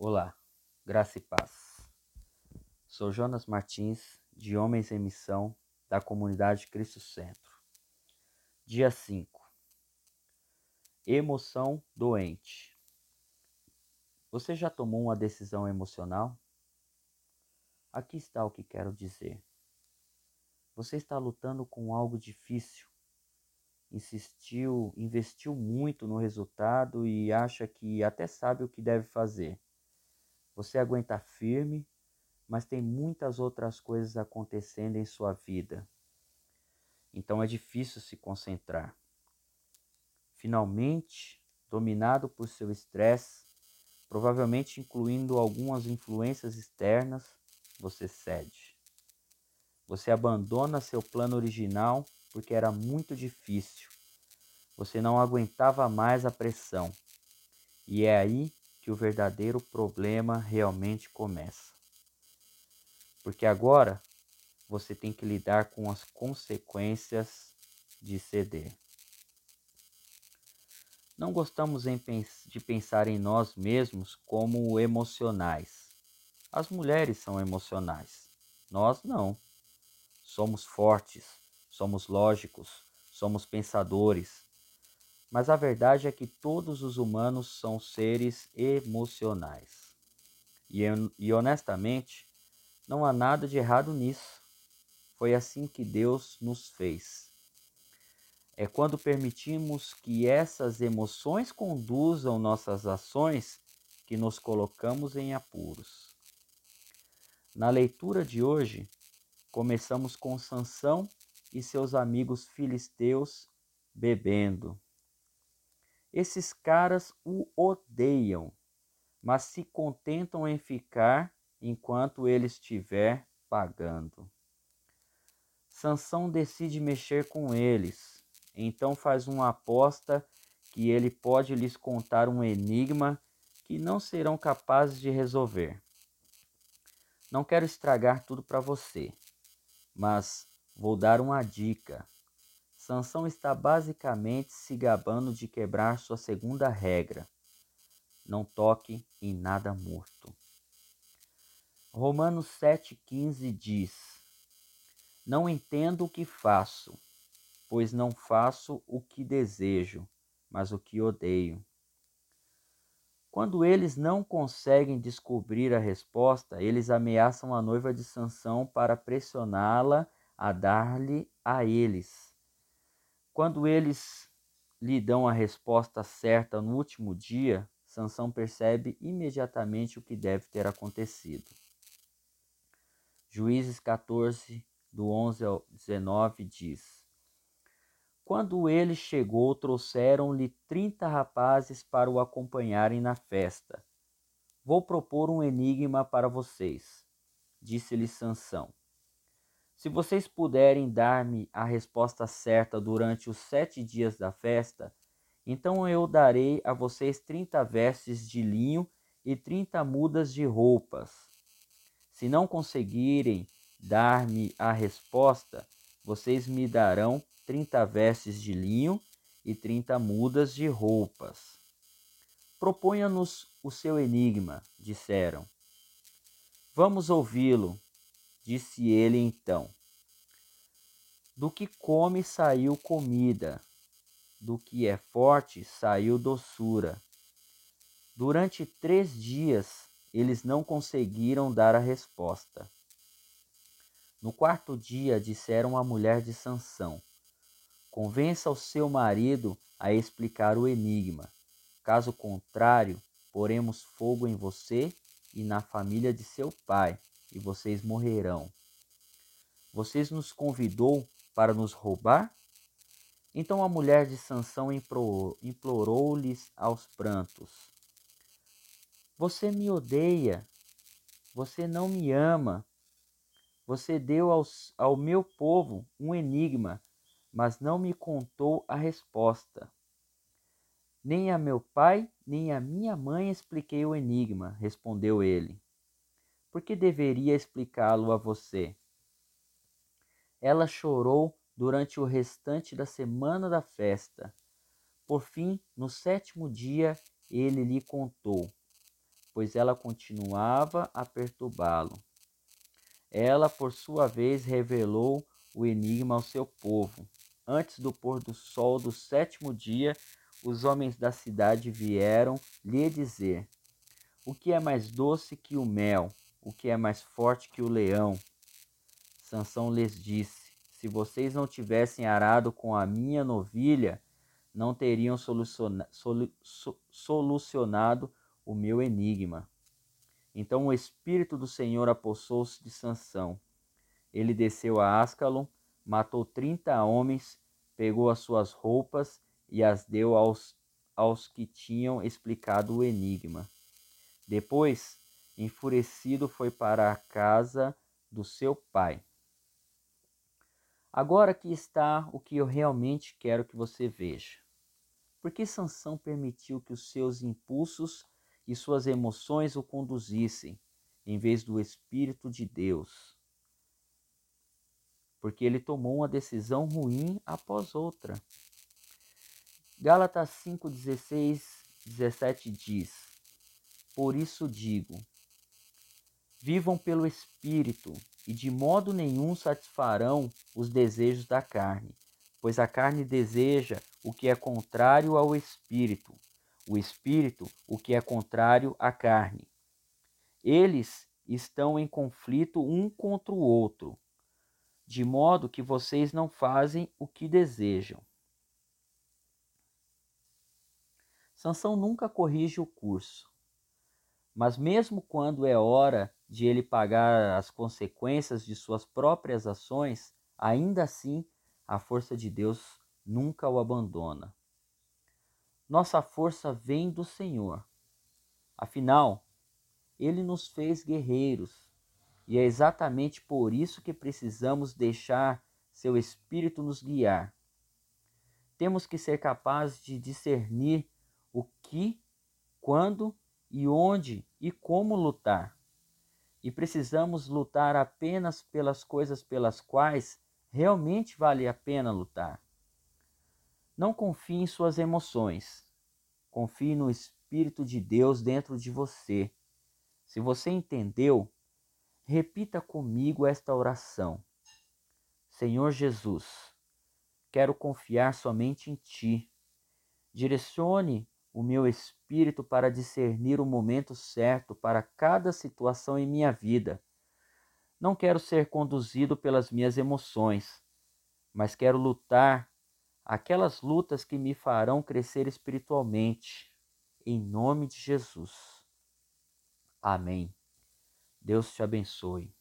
Olá, graça e paz. Sou Jonas Martins, de Homens em Missão, da comunidade Cristo Centro. Dia 5. Emoção doente. Você já tomou uma decisão emocional? Aqui está o que quero dizer. Você está lutando com algo difícil. Insistiu, investiu muito no resultado e acha que até sabe o que deve fazer você aguenta firme, mas tem muitas outras coisas acontecendo em sua vida. Então é difícil se concentrar. Finalmente, dominado por seu estresse, provavelmente incluindo algumas influências externas, você cede. Você abandona seu plano original porque era muito difícil. Você não aguentava mais a pressão. E é aí que o verdadeiro problema realmente começa. Porque agora você tem que lidar com as consequências de ceder. Não gostamos de pensar em nós mesmos como emocionais. As mulheres são emocionais, nós não. Somos fortes, somos lógicos, somos pensadores, mas a verdade é que todos os humanos são seres emocionais. E, e honestamente, não há nada de errado nisso. Foi assim que Deus nos fez. É quando permitimos que essas emoções conduzam nossas ações que nos colocamos em apuros. Na leitura de hoje, começamos com Sansão e seus amigos filisteus bebendo. Esses caras o odeiam, mas se contentam em ficar enquanto ele estiver pagando. Sansão decide mexer com eles, então faz uma aposta que ele pode lhes contar um enigma que não serão capazes de resolver. Não quero estragar tudo para você, mas vou dar uma dica Sansão está basicamente se gabando de quebrar sua segunda regra: não toque em nada morto. Romanos 7,15 diz: Não entendo o que faço, pois não faço o que desejo, mas o que odeio. Quando eles não conseguem descobrir a resposta, eles ameaçam a noiva de Sansão para pressioná-la a dar-lhe a eles quando eles lhe dão a resposta certa no último dia, Sansão percebe imediatamente o que deve ter acontecido. Juízes 14, do 11 ao 19 diz: Quando ele chegou, trouxeram-lhe trinta rapazes para o acompanharem na festa. Vou propor um enigma para vocês, disse-lhe Sansão. Se vocês puderem dar-me a resposta certa durante os sete dias da festa, então eu darei a vocês trinta vestes de linho e trinta mudas de roupas. Se não conseguirem dar-me a resposta, vocês me darão trinta vestes de linho e trinta mudas de roupas. Proponha-nos o seu enigma, disseram. Vamos ouvi-lo, Disse ele então: Do que come saiu comida, do que é forte saiu doçura. Durante três dias eles não conseguiram dar a resposta. No quarto dia disseram à mulher de Sansão: Convença o seu marido a explicar o enigma. Caso contrário, poremos fogo em você e na família de seu pai e vocês morrerão. Vocês nos convidou para nos roubar? Então a mulher de Sansão implorou-lhes aos prantos: Você me odeia, você não me ama. Você deu aos, ao meu povo um enigma, mas não me contou a resposta. Nem a meu pai, nem a minha mãe expliquei o enigma, respondeu ele. Por que deveria explicá-lo a você? Ela chorou durante o restante da semana da festa. Por fim, no sétimo dia, ele lhe contou. pois ela continuava a perturbá-lo. Ela, por sua vez, revelou o enigma ao seu povo. Antes do pôr do sol do sétimo dia, os homens da cidade vieram lhe dizer: O que é mais doce que o mel? O que é mais forte que o leão? Sansão lhes disse: Se vocês não tivessem arado com a minha novilha, não teriam soluciona, solu, solucionado o meu enigma. Então o Espírito do Senhor apossou-se de Sansão. Ele desceu a Ascalon, matou trinta homens, pegou as suas roupas e as deu aos, aos que tinham explicado o enigma. Depois, enfurecido, foi para a casa do seu pai. Agora aqui está o que eu realmente quero que você veja. Por que Sansão permitiu que os seus impulsos e suas emoções o conduzissem, em vez do Espírito de Deus? Porque ele tomou uma decisão ruim após outra. Gálatas 5, 16, 17 diz: Por isso digo, vivam pelo Espírito, e de modo nenhum satisfarão os desejos da carne, pois a carne deseja o que é contrário ao Espírito, o espírito o que é contrário à carne. Eles estão em conflito um contra o outro, de modo que vocês não fazem o que desejam. Sansão nunca corrige o curso, mas mesmo quando é hora de ele pagar as consequências de suas próprias ações, ainda assim a força de Deus nunca o abandona. Nossa força vem do Senhor. Afinal, ele nos fez guerreiros, e é exatamente por isso que precisamos deixar seu espírito nos guiar. Temos que ser capazes de discernir o que, quando e onde e como lutar. E precisamos lutar apenas pelas coisas pelas quais realmente vale a pena lutar. Não confie em suas emoções. Confie no Espírito de Deus dentro de você. Se você entendeu, repita comigo esta oração. Senhor Jesus, quero confiar somente em Ti. Direcione o meu espírito para discernir o momento certo para cada situação em minha vida. Não quero ser conduzido pelas minhas emoções, mas quero lutar aquelas lutas que me farão crescer espiritualmente. Em nome de Jesus. Amém. Deus te abençoe.